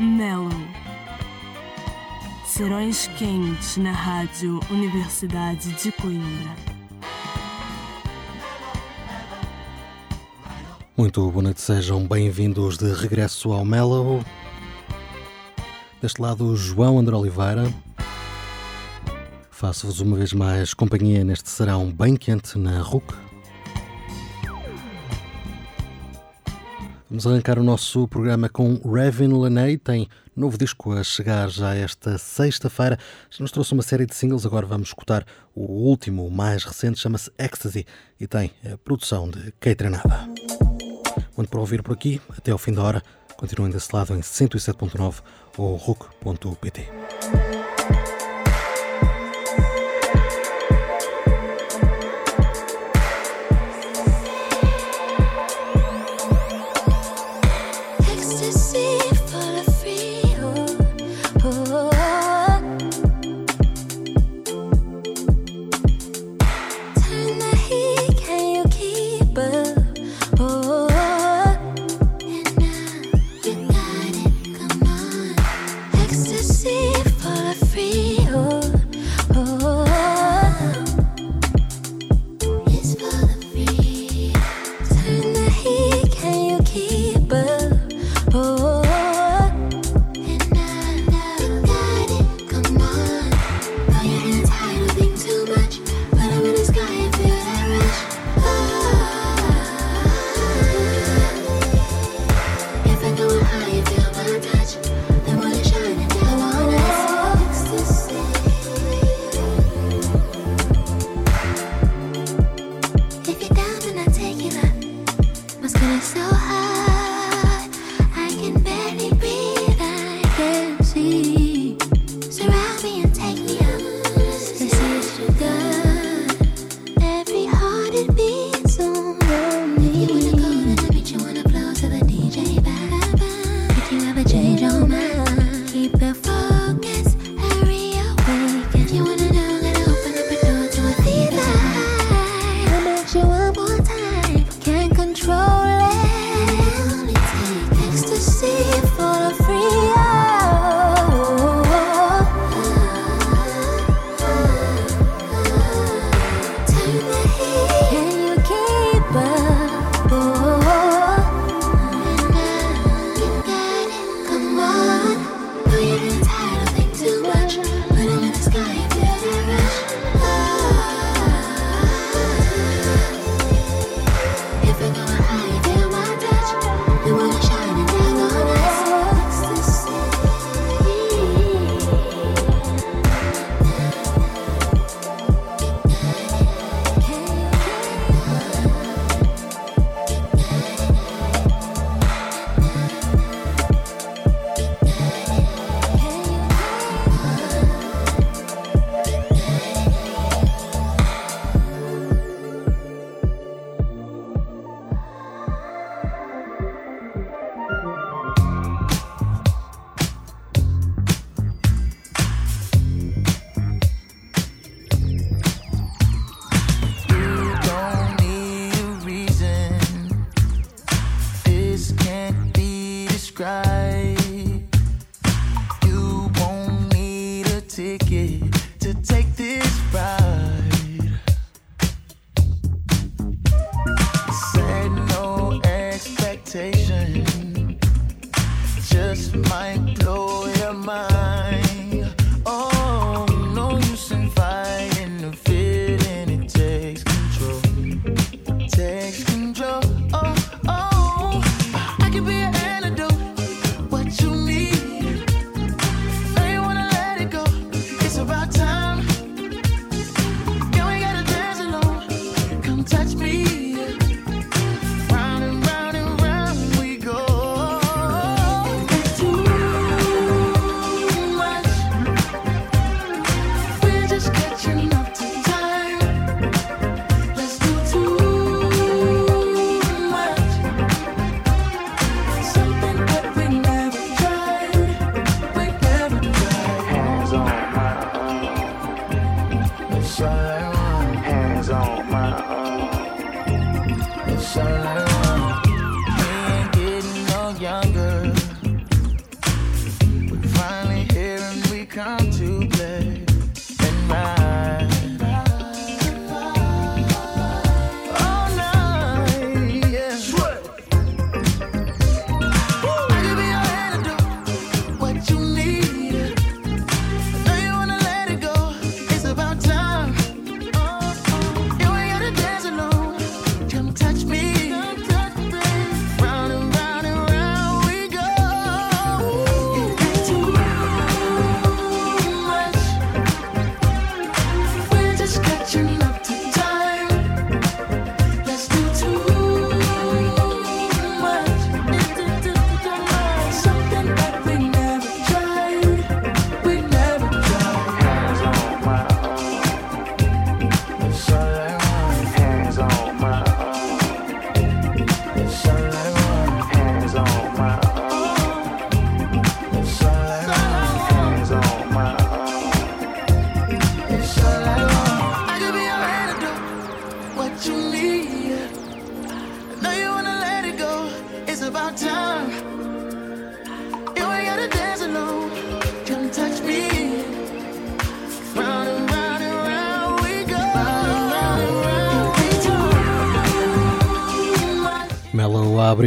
Mellow. Serões quentes na Rádio Universidade de Coimbra. Muito boa noite, sejam bem-vindos de regresso ao Mellow. Deste lado, João André Oliveira. Faço-vos uma vez mais companhia neste serão bem quente na RUC Vamos arrancar o nosso programa com Revin Laney, tem novo disco a chegar já esta sexta-feira. Já nos trouxe uma série de singles, agora vamos escutar o último, o mais recente, chama-se Ecstasy e tem a produção de Kei Trenada. Muito para ouvir por aqui, até ao fim da hora. Continuem desse lado em 107.9 ou RUC.pt.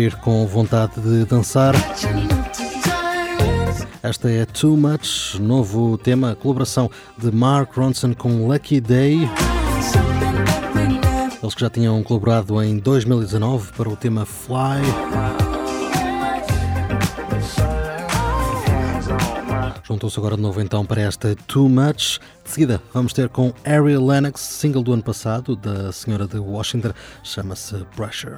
abrir com vontade de dançar. Esta é Too Much, novo tema, colaboração de Mark Ronson com Lucky Day. Eles que já tinham colaborado em 2019 para o tema Fly. Juntou-se agora de novo então para esta Too Much. De seguida vamos ter com Ariel Lennox, single do ano passado da senhora de Washington, chama-se Pressure.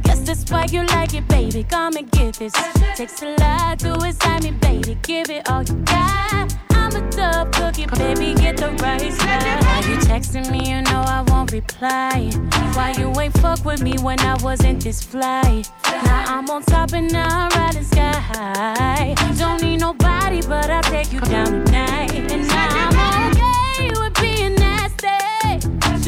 don't want no drip, baby, spray it like it's in it. So fine and spicy, baby, jump up on this. I guess that's why you like it, baby. Come and get this. Takes a lot to excite me, baby. Give it all you got. I'm a tough cookie, baby. Get the right. Why you texting me? You know I won't reply. Why you ain't fuck with me when I wasn't this fly? Now I'm on top and now I'm riding sky high. Don't need nobody, but I'll take you down tonight. And now I'm okay with being nasty.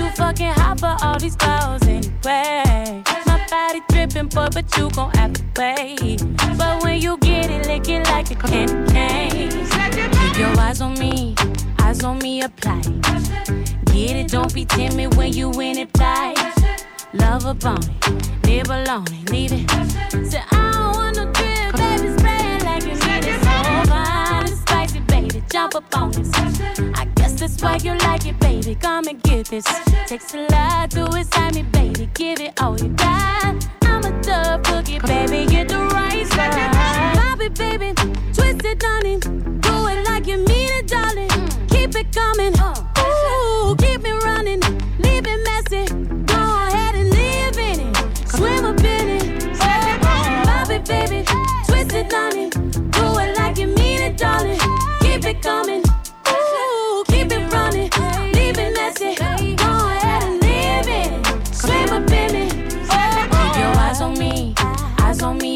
Too fucking hot for all these girls anyway. My body dripping, boy, but you gon' have to wait. But when you get it, lick it like a candy cane. Keep your eyes on me, eyes on me, apply. Get it, don't be timid when you in it, fly. Love a it, live alone it, leave it. Say, I don't want no drip, baby, spray it like it. So fine and spicy, baby, jump up on this. I that's why you like it, baby. Come and get this. Takes a lot to excite me, baby. Give it all you got. I'm a tough cookie, baby. Get the right side. Pop it, baby. Twist it, honey. Do it like you mean it, darling. Keep it coming. Ooh,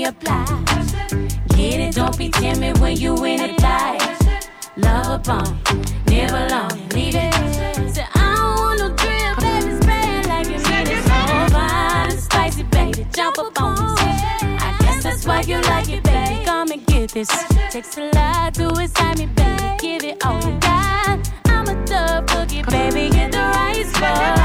apply. Get it, don't be timid when you in it, die. Love upon it, live alone, leave it. I don't want no drip, baby, spray it like you mean it. So fine and spicy, baby, jump up on this. I guess that's why you like it, baby. Come and get this. Takes a lot to excite me, baby. Give it all you got. I'm a tough cookie, baby. Get the right spot.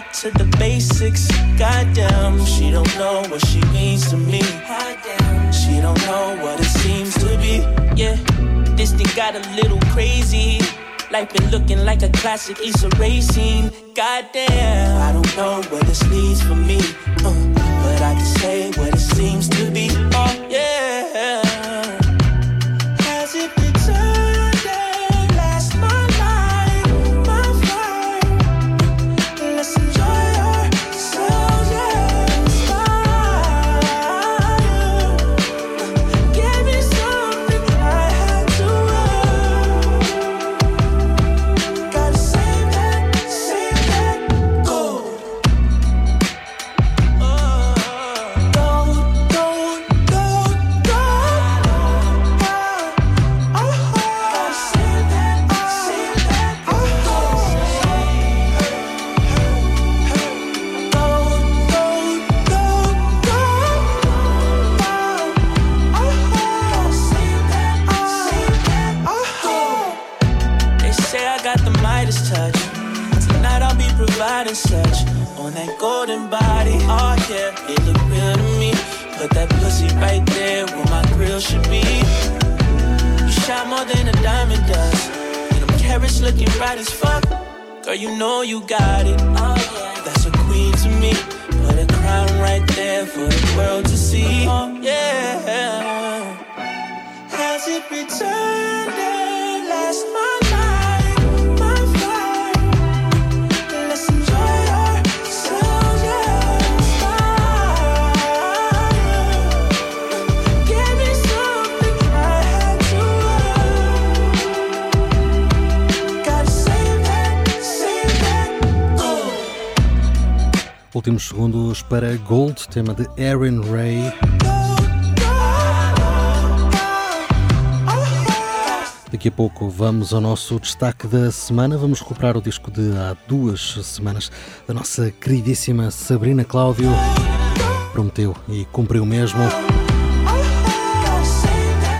Back to the basics. Goddamn, she don't know what she means to me. She don't know what it seems to be. Yeah, This thing got a little crazy. Life been looking like a classic Issa racing. Goddamn, I don't know where this leads for me, uh, but I can say what it seems tema de Aaron Ray. Daqui a pouco vamos ao nosso destaque da semana. Vamos recuperar o disco de há duas semanas da nossa queridíssima Sabrina Cláudio. Prometeu e cumpriu mesmo.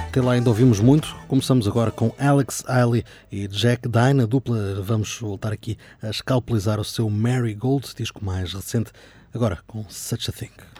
Até lá ainda ouvimos muito. Começamos agora com Alex Eiley e Jack Dine, a dupla. Vamos voltar aqui a escalpelizar o seu Mary Gold, disco mais recente, agora com Such a Thing.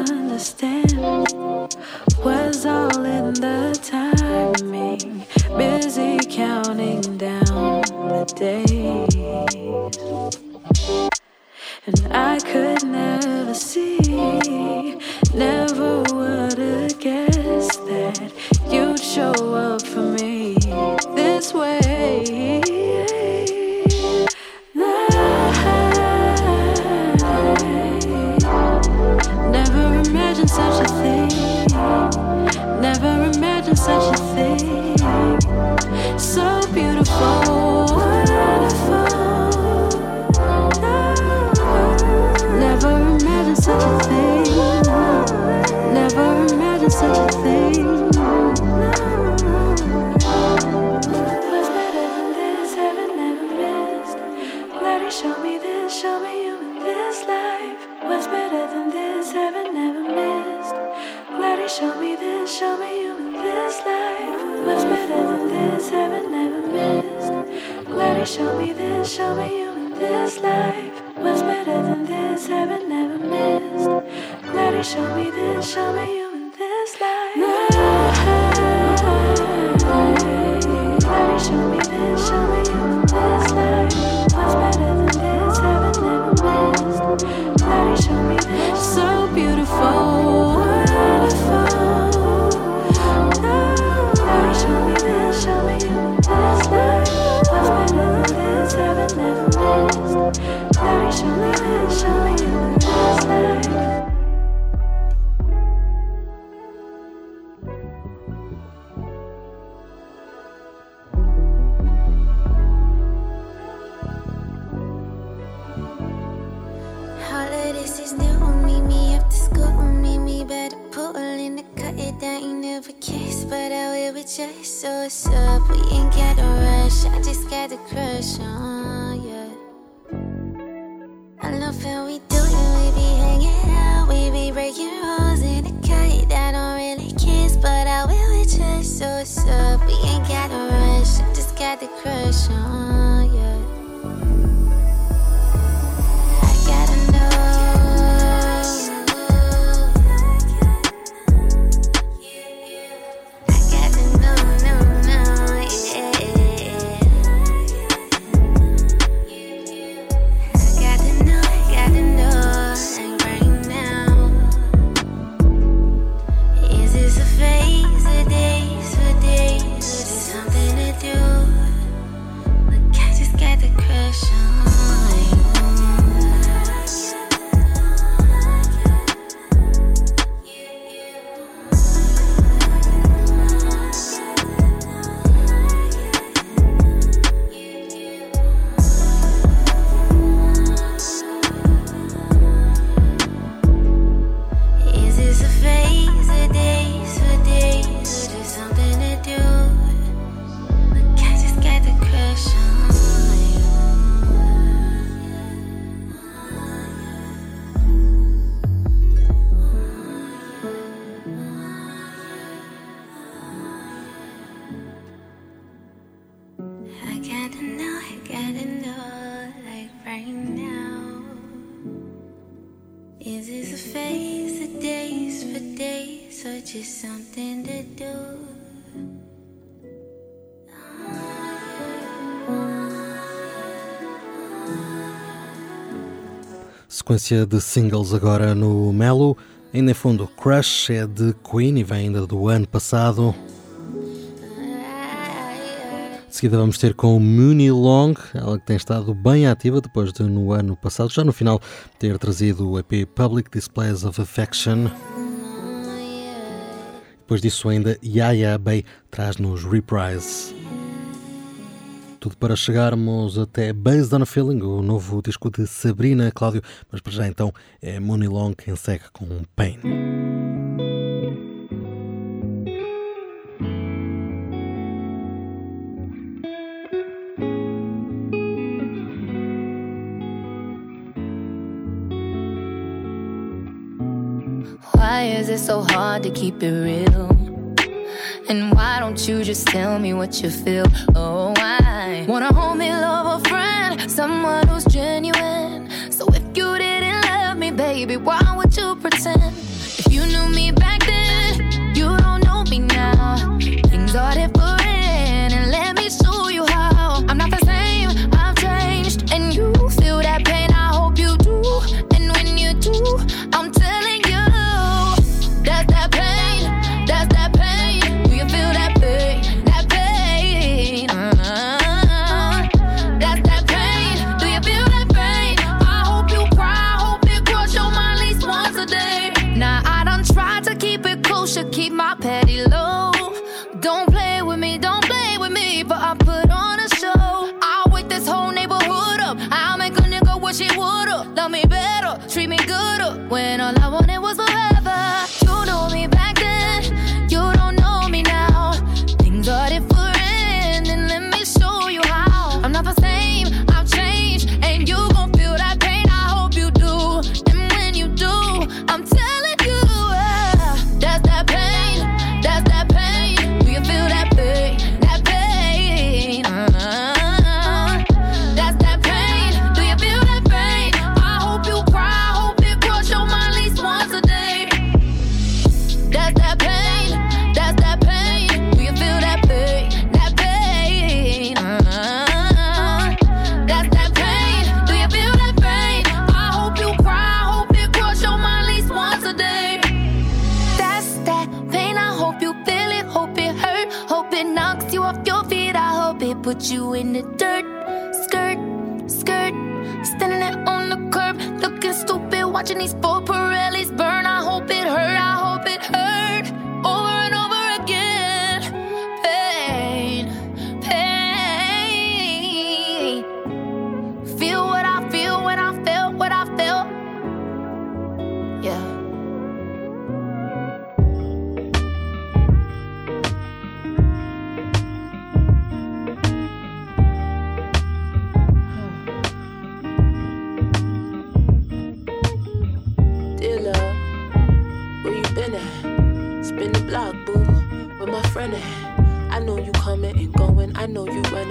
Understand was all in the timing. Busy counting down the days. And I could never see, never sequência de singles agora no Melo. Ainda em fundo, Crush é de Queen e vem ainda do ano passado. De seguida vamos ter com Mooney Long, ela que tem estado bem ativa depois de no ano passado, já no final, ter trazido o EP Public Displays of Affection. Depois disso ainda, Yaya Bay traz-nos Reprise tudo para chegarmos até Based on a Feeling, o novo disco de Sabrina Cláudio, mas para já então é Money Long quem segue com Pain. Why is it so hard to keep it real? And why don't you just tell me what you feel? Oh, I wanna hold me, love a friend, someone who's genuine. So if you didn't love me, baby, why would you pretend? If you knew me back then.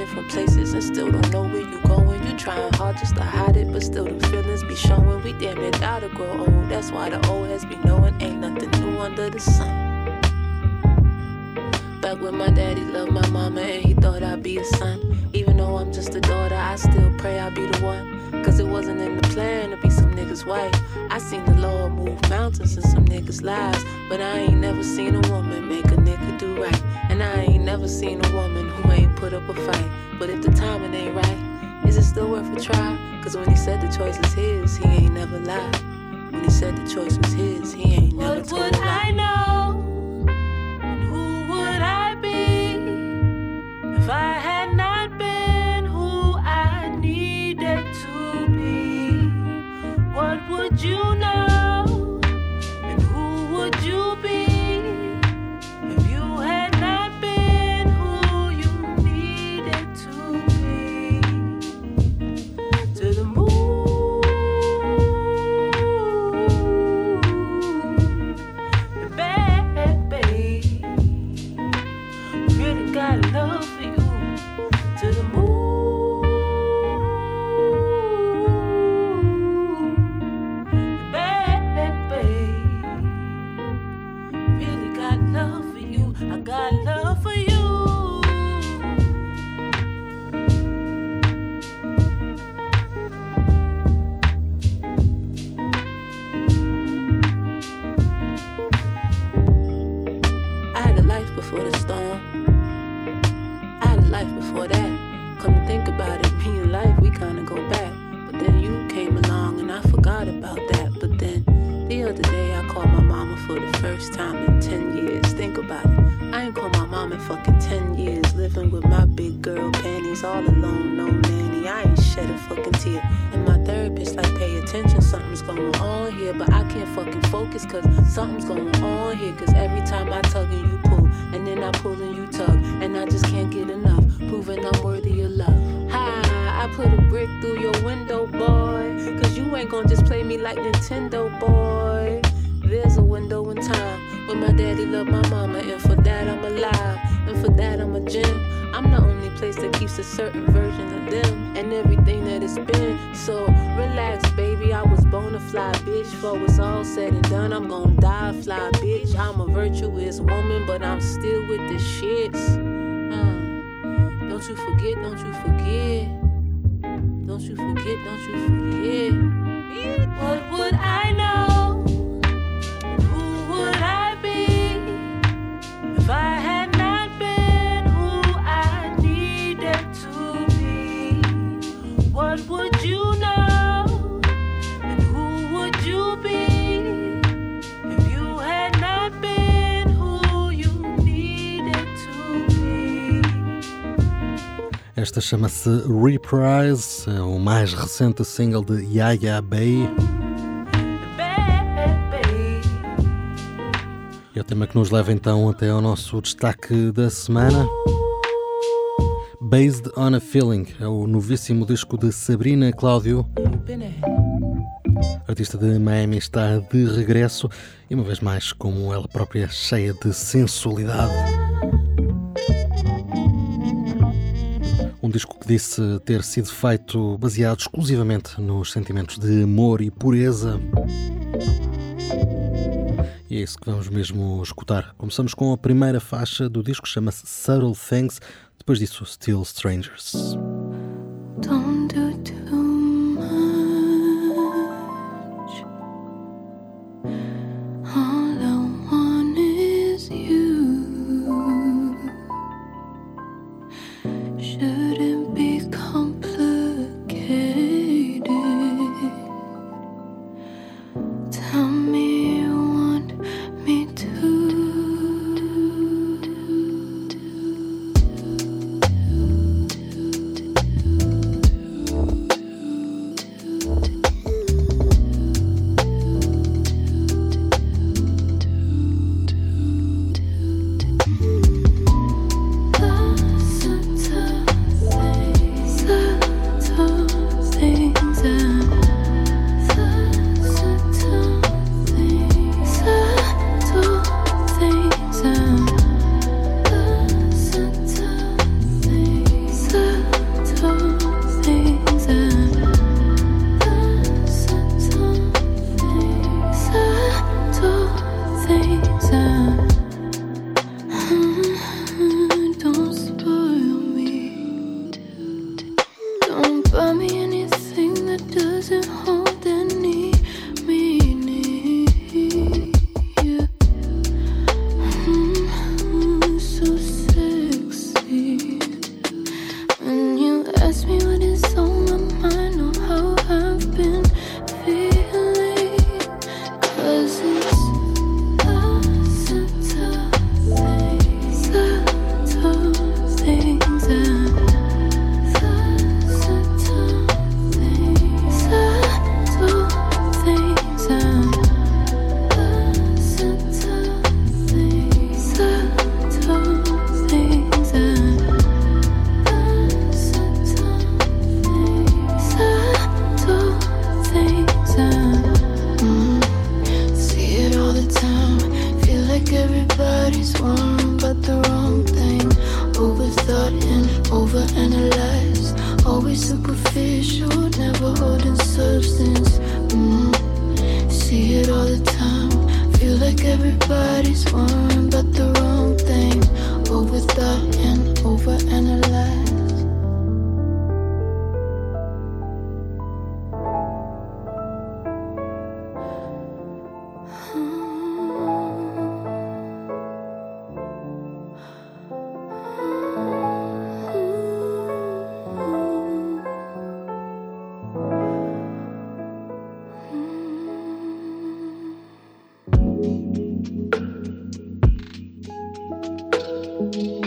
From places and still don't know where you going. You trying hard just to hide it, but still the feelings be showing. We damn it gotta grow old. That's why the old has been knowing ain't nothing new under the sun. Back when my daddy loved my mama and he thought I'd be a son. Even though I'm just a daughter, I still pray I'll be the one. Cause it wasn't in the plan to be some nigga's wife. I seen the Lord move mountains in some niggas' lives. But I ain't never seen a woman make a nigga do right. And I ain't never seen a woman put up a fight. But if the timing ain't right, is it still worth a try? Cause when he said the choice is his, he ain't never lied. When he said the choice was his, he ain't never What would. I know? And who would I be if I had not been who I needed to be? What would you know? Chama-se Reprise, é o mais recente single de Yaya Bay. E é o tema que nos leva então até ao nosso destaque da semana. Based on a Feeling é o novíssimo disco de Sabrina Cláudio. Artista de Miami está de regresso e, uma vez mais, como ela própria, cheia de sensualidade. Disco que disse ter sido feito baseado exclusivamente nos sentimentos de amor e pureza. E é isso que vamos mesmo escutar. Começamos com a primeira faixa do disco, chama-se Subtle Things. Depois disso, Still Strangers. Don't do too much. Música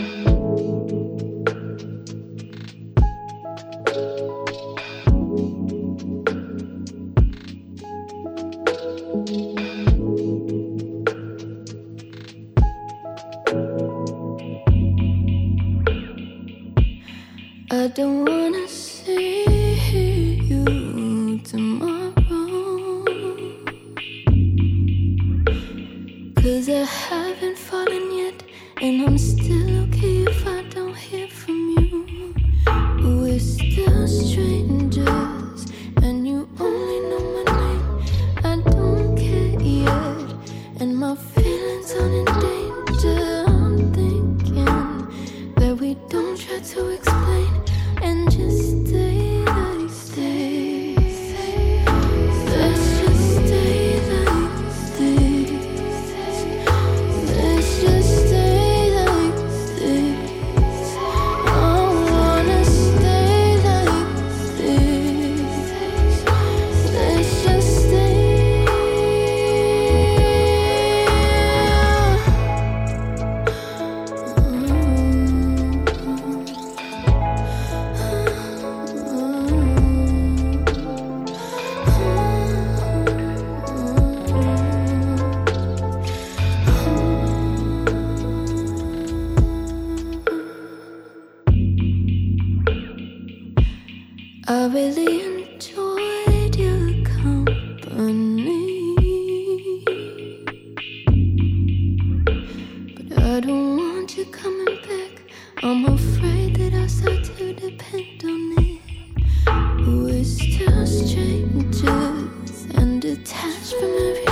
detached from everything.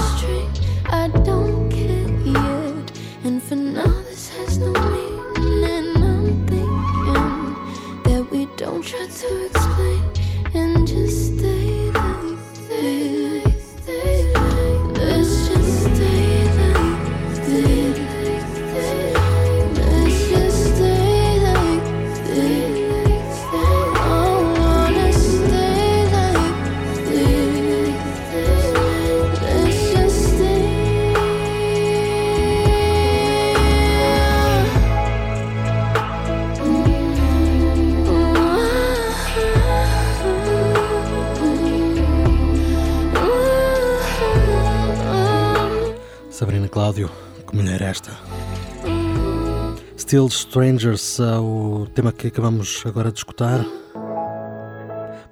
Still Strangers é o tema que acabamos agora de escutar.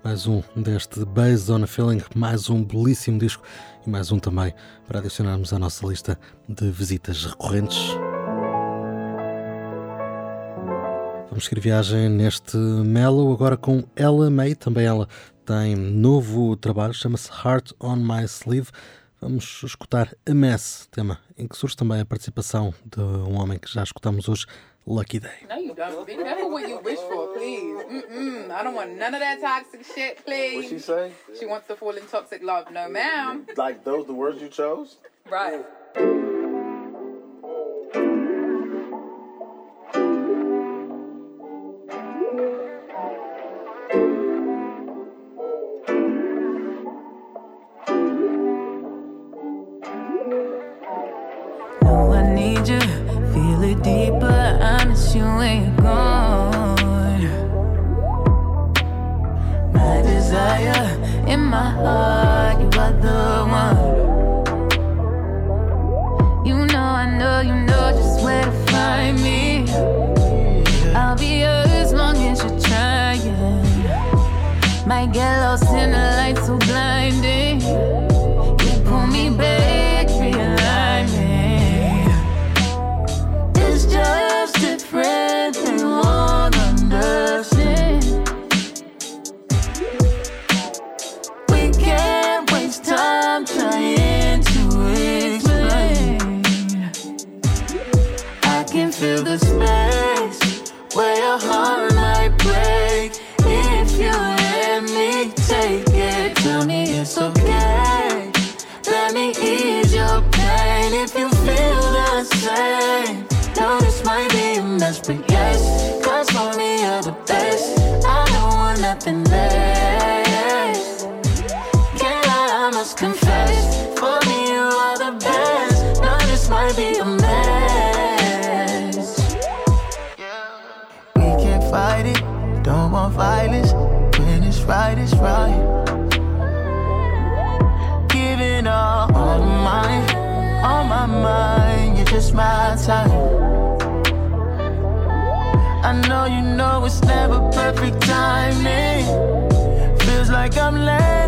Mais um deste Based on a Feeling, mais um belíssimo disco e mais um também para adicionarmos à nossa lista de visitas recorrentes. Vamos seguir viagem neste Mellow agora com Ella May, também ela tem novo trabalho, chama-se Heart on My Sleeve. Vamos escutar a Mess, tema em que surge também a participação de um homem que já escutamos hoje, Lucky they. No, you don't. Be careful what you wish for, please. Mm-mm. I don't want none of that toxic shit, please. What she say? She wants to fall in toxic love. No, ma'am. Like those, the words you chose? Right. in my heart, you are the one. it's never perfect timing. Feels like I'm late.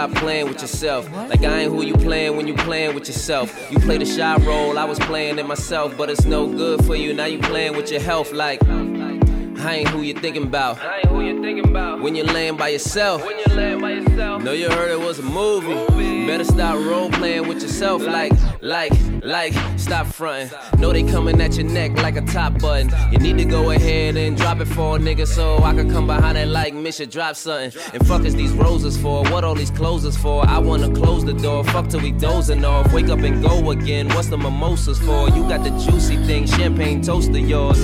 stop playing with yourself. Like I ain't who you playing when you playing with yourself. You play the shy role, I was playing it myself, but it's no good for you. Now you playing with your health like I ain't who you thinking about. I ain't who you thinking about. When you're laying by yourself. When you're laying by yourself. Know you heard it was a movie. movie. Better stop role playing with yourself like, like, like stop fronting. Know they coming at your neck like a top button. You need to go ahead and drop it for a nigga so I can come behind it like Misha drop something. And fuck is these roses for? What all these closers for? I wanna close the door, fuck till we dozing off. Wake up and go again. What's the mimosas for? You got the juicy thing, champagne toast of yours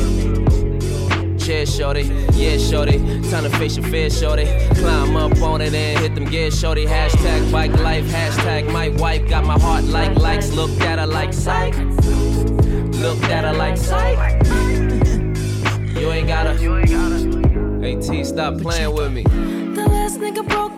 chair, shorty. Yeah, shorty. Time to face your fear, shorty. Climb up on it and hit them gears, shorty. Hashtag bike life, hashtag my wife. Got my heart like likes. Look at her like psych. Look at her like psych. You ain't gotta. AT, stop playing with me. The last nigga broke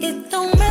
it don't matter.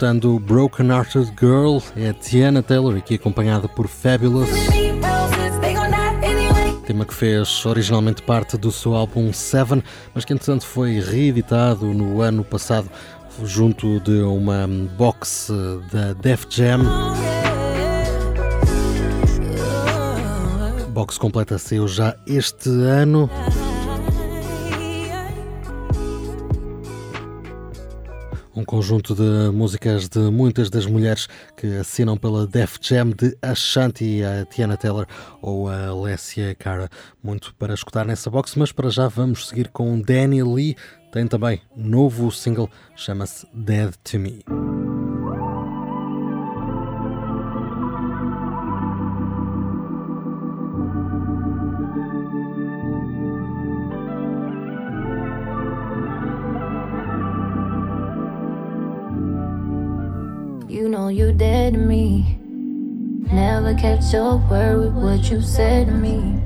Escutando Broken Hearted Girl, é a Tiana Taylor, aqui acompanhada por Fabulous. Tema que fez originalmente parte do seu álbum Seven, mas que entretanto foi reeditado no ano passado junto de uma box da Def Jam. Box completa saiu já este ano. Um conjunto de músicas de muitas das mulheres que assinam pela Def Jam de Ashanti, a Tiana Taylor ou a Alessia Cara. Muito para escutar nessa box, mas para já vamos seguir com Danny Lee. Tem também um novo single, chama-se Dead to Me. You dead to me. Never kept your word with what you said to me.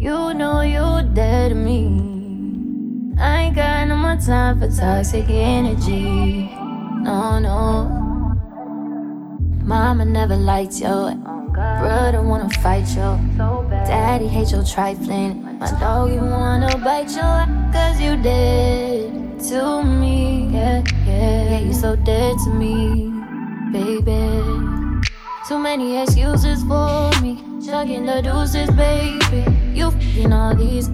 You know you dead to me. I ain't got no more time for toxic energy. No, no. Mama never liked you. Brother wanna fight you. Daddy hate your trifling. My dog you wanna bite you. Cause you dead to me. Yeah, yeah. Yeah, you so dead to me, baby. Too many excuses for me. Chugging the deuces, baby. You fing all these.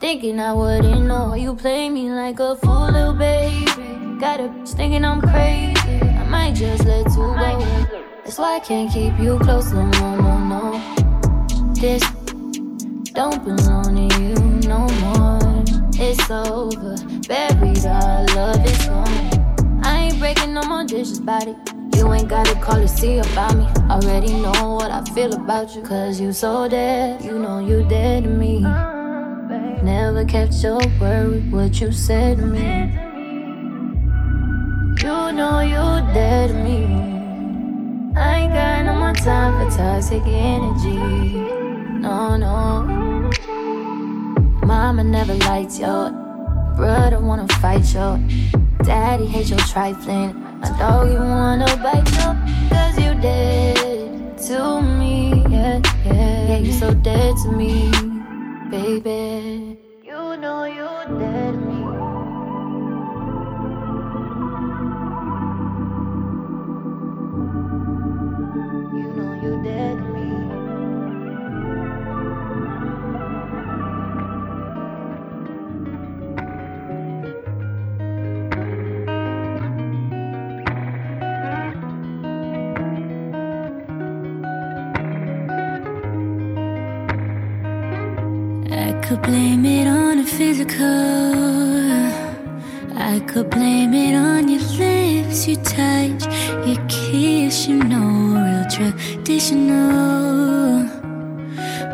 Thinking I wouldn't know you play me like a fool, little baby. Got a bitch thinking I'm crazy. I might just let you go. That's why I can't keep you close, no, no, no, no. This don't belong to you no more. It's over, buried, our love is gone. You ain't gotta call to see about me. Already know what I feel about you, cause you so dead. You know you dead to me. Never kept your word what you said to me. You know you dead to me. I ain't got no more time for toxic energy. No, no. Mama never liked you. Brother wanna fight you. Daddy hate your trifling. My dog you wanna bite you. Cause you dead to me. Yeah, yeah. Yeah, you so dead to me, baby. You know you I could blame it on your lips, your touch, your kiss, you know, real traditional.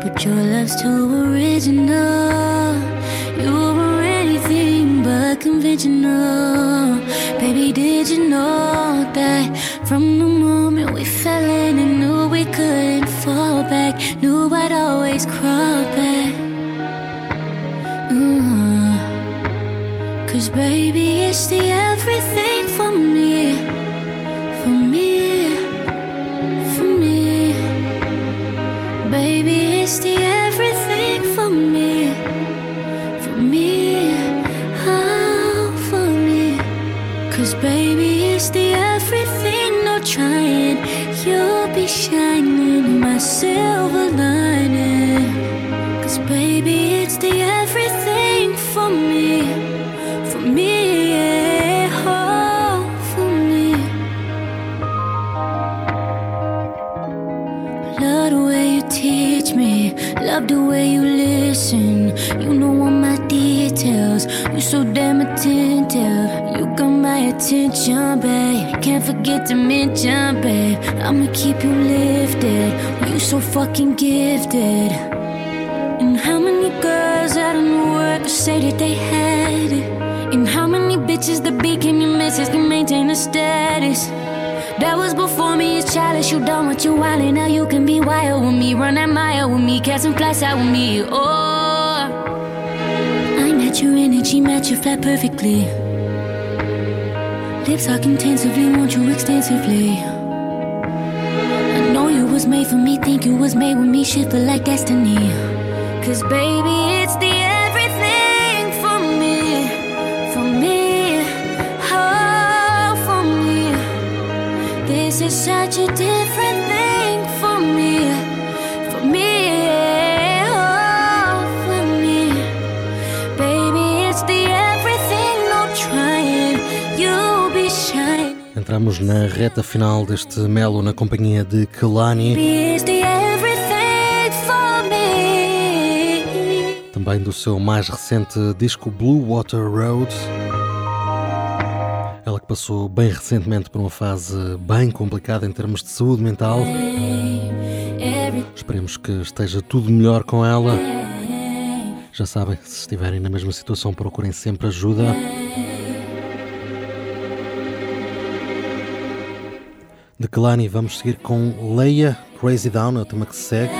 But your love's too original. You were anything but conventional. Baby, did you know that Baby, it's the everything for me, for me, for me. Baby, it's the everything for me, for me, oh, for me. Cause baby, it's the everything, no trying. You'll be shining, my to mention, babe. I'ma keep you lifted. You so fucking gifted. And how many girls out in the world say that they had it? And how many bitches that became your missus can maintain a status? That was before me, it's childish. You done what you wanted, now you can be wild with me. Run that mile with me, catch some flies out with me. Oh, I match your energy, match your flat perfectly. Lips talk intensively, want you extensively. I know you was made for me, think you was made with me, shit feel like destiny. Cause baby, it's the everything for me, for me, oh, for me. This is such a Entramos na reta final deste Melo na companhia de Kelani, também do seu mais recente disco Blue Water Road. Ela que passou bem recentemente por uma fase bem complicada em termos de saúde mental. Esperemos que esteja tudo melhor com ela. Já sabem, se estiverem na mesma situação, procurem sempre ajuda. De Kelani vamos seguir com Leia, Crazy Down, é o tema que se segue.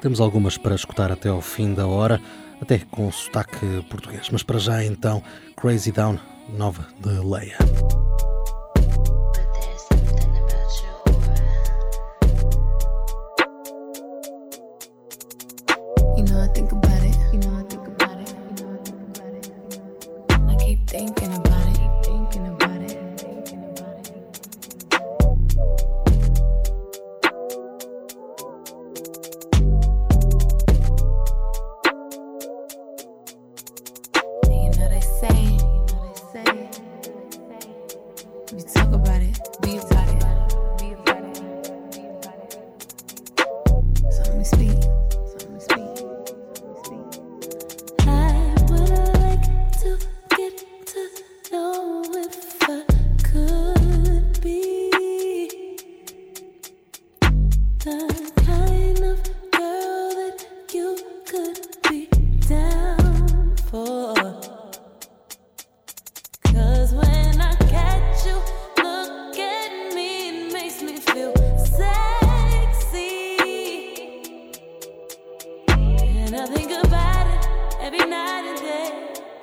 temos algumas para escutar até ao fim da hora, até com sotaque português. Mas para já então, Crazy Down, nova de Leia.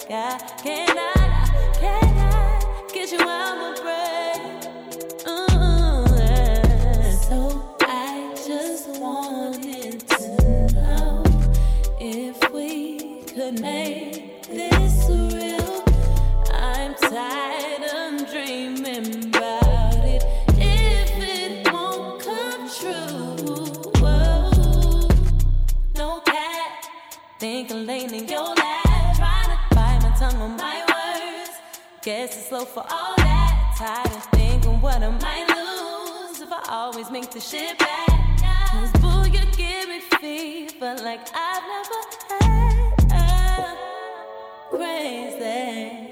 Can I, It's slow for all that. Tired of thinking what I might lose if I always make the shit back. Cause boo, you give me fever like I've never had. Crazy,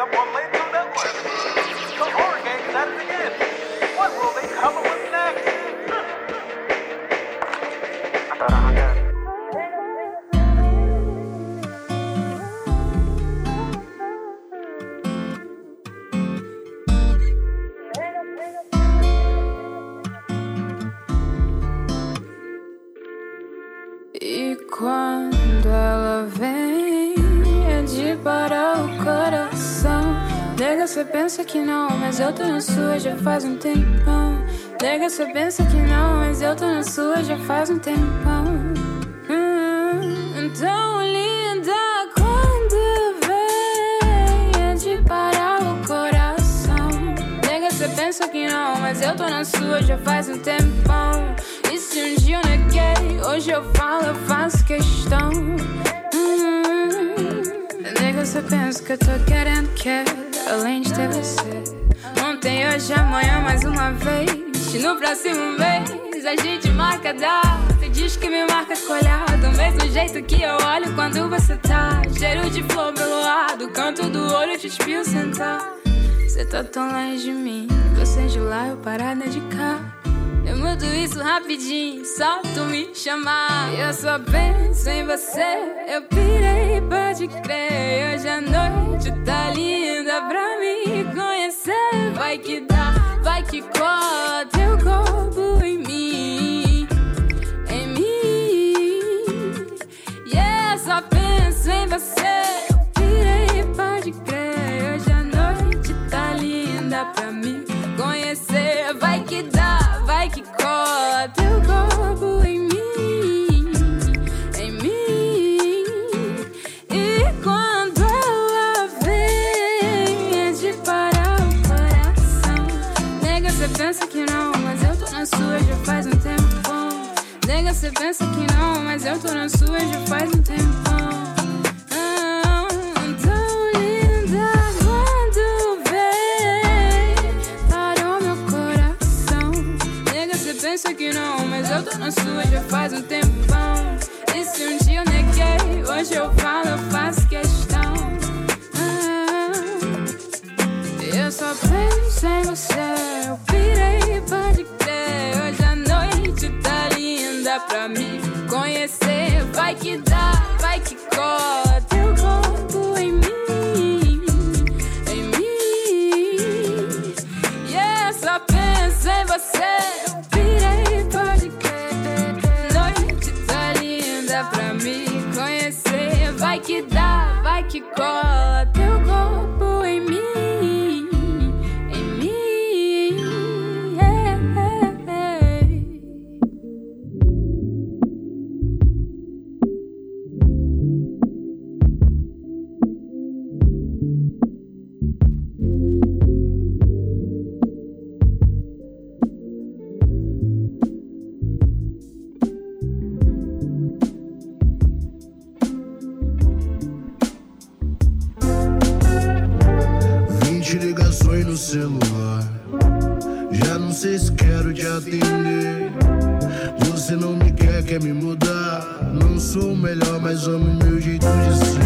up on Network, the horror gang is at it again. What will they come up with next? Pensa que não, mas eu tô na sua já faz um tempão. Nega, você pensa que não, mas eu tô na sua já faz um tempão. Hum, tão linda quando vem, é de parar o coração. Nega, você pensa que não, mas eu tô na sua já faz um tempão. E se um dia eu neguei, hoje eu falo, eu faço questão. Hum, nega, você pensa que eu tô querendo que além de ter você. Ontem, hoje, amanhã, mais uma vez. No próximo mês, a gente marca data. Diz que me marca com olhar do mesmo jeito que eu olho quando você tá. Cheiro de flor pelo ar, do canto do olho te espio sentar. Você tá tão longe de mim, você de lá, eu parada de cá. Eu mudo isso rapidinho, só tu me chamar. Eu só penso em você, eu pirei, pode crer. Hoje a noite tá linda pra me conhecer. Vai que dá, vai que cola teu corpo em mim, em mim. Yeah, só penso em você, eu pirei, pode crer. Hoje a noite tá linda pra me eu tô na sua já faz um atender. Você não me quer, quer me mudar. Não sou o melhor, mas amo meu jeito de ser.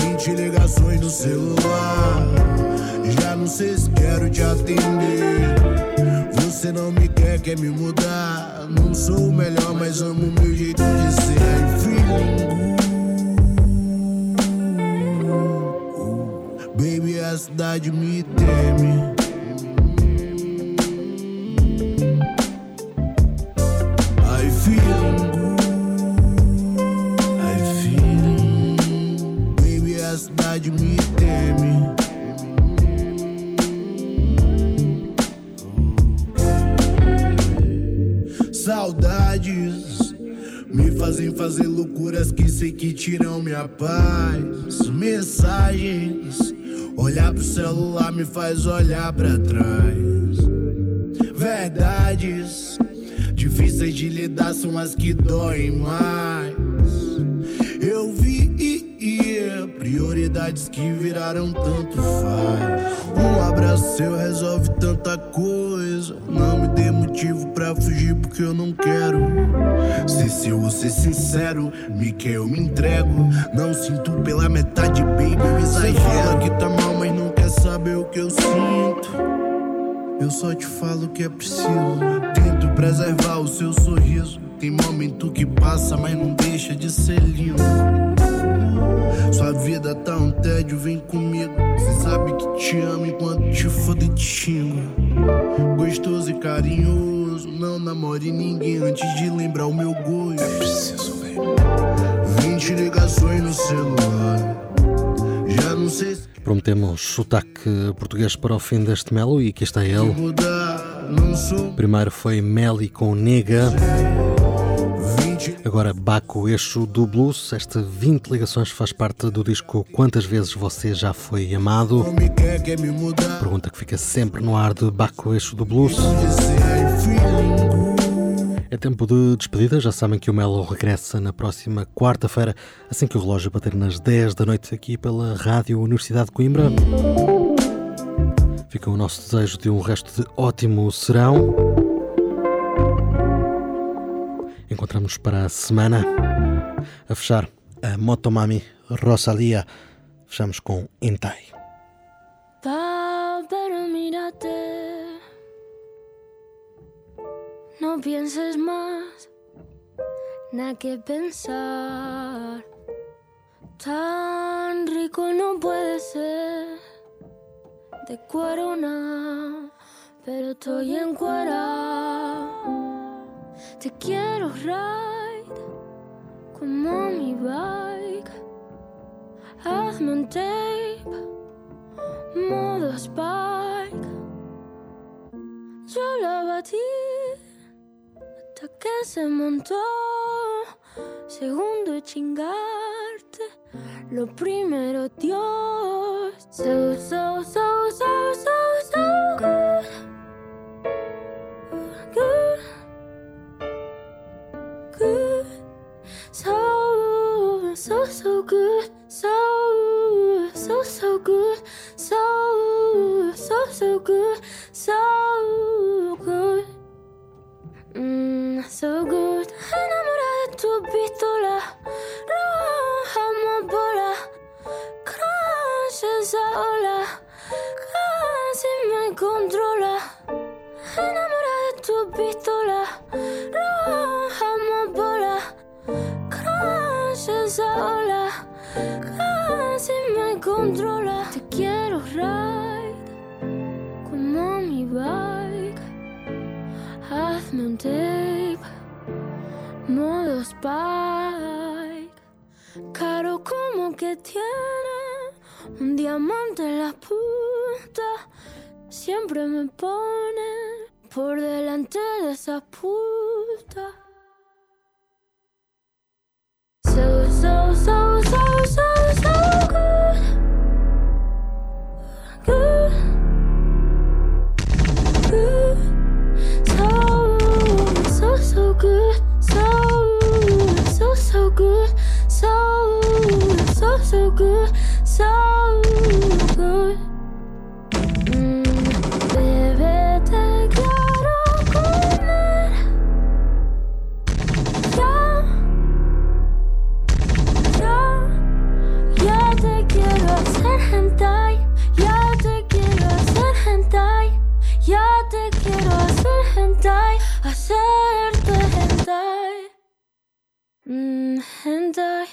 Vinte ligações no celular. Já não sei se quero te atender. Você não me quer, quer me mudar. Não sou o melhor, mas amo meu jeito de ser. Feeling. Baby, a cidade me teme. Fazem fazer loucuras que sei que tiram minha paz. Mensagens, olhar pro celular me faz olhar pra trás. Verdades difíceis de lidar são as que doem mais. Prioridades que viraram tanto faz. Um abraço seu resolve tanta coisa. Não me dê motivo pra fugir porque eu não quero. Se se eu vou ser sincero, me quer eu me entrego. Não sinto pela metade, baby, eu exagero. Cê fala que tá mal, mas não quer saber o que eu sinto. Eu só te falo o que é preciso. Tento preservar o seu sorriso. Tem momento que passa, mas não deixa de ser lindo. Sua vida tá um tédio, vem comigo. Cê sabe que te amo enquanto te foda e te xingo. Gostoso e carinhoso, não namore ninguém antes de lembrar o meu gosto. É preciso, velho. 20 ligações no celular. Já não sei se Prometemos sotaque português para o fim deste Melo e aqui está ele. Primeiro foi Meli com Nega. Agora, Baco Eixo do Blues. Esta 20 ligações faz parte do disco Quantas Vezes Você Já Foi Amado? Pergunta que fica sempre no ar de Baco Eixo do Blues. É tempo de despedida. Já sabem que o Melo regressa na próxima quarta-feira, assim que o relógio bater nas 10 da noite, aqui pela Rádio Universidade de Coimbra. Fica o nosso desejo de um resto de ótimo serão. Encontramos para a semana. A fechar, a Motomami Rosalia. Fechamos com pero mírate. No pienses más, nada que pensar. Tan rico no puede ser. De cuero nada, pero estoy en cuera. Te quiero ride como mi bike. Hazme un tape, modo spike. Yo la batí hasta que se montó. Segundo chingarte, lo primero Dios. So, so, so, so, so, so good. Good. Good. So, so, good. So, so, so good. So, so, so good. So good. Mm, so good. Enamorada de tu pistola. Roja amapola. Crash esa ola. Casi me controla. Enamorada de tu pistola. Crash esa ola. Casi me controla. Te quiero ride como mi bike. Hazme un tape, modo spike. Caro como que tiene un diamante en la punta. Siempre me pone por delante de esa puta. So, so, so, so, so, so good. Good. Good. So, so, so good. So, so, so good. So, so, so good. So and I mm, and I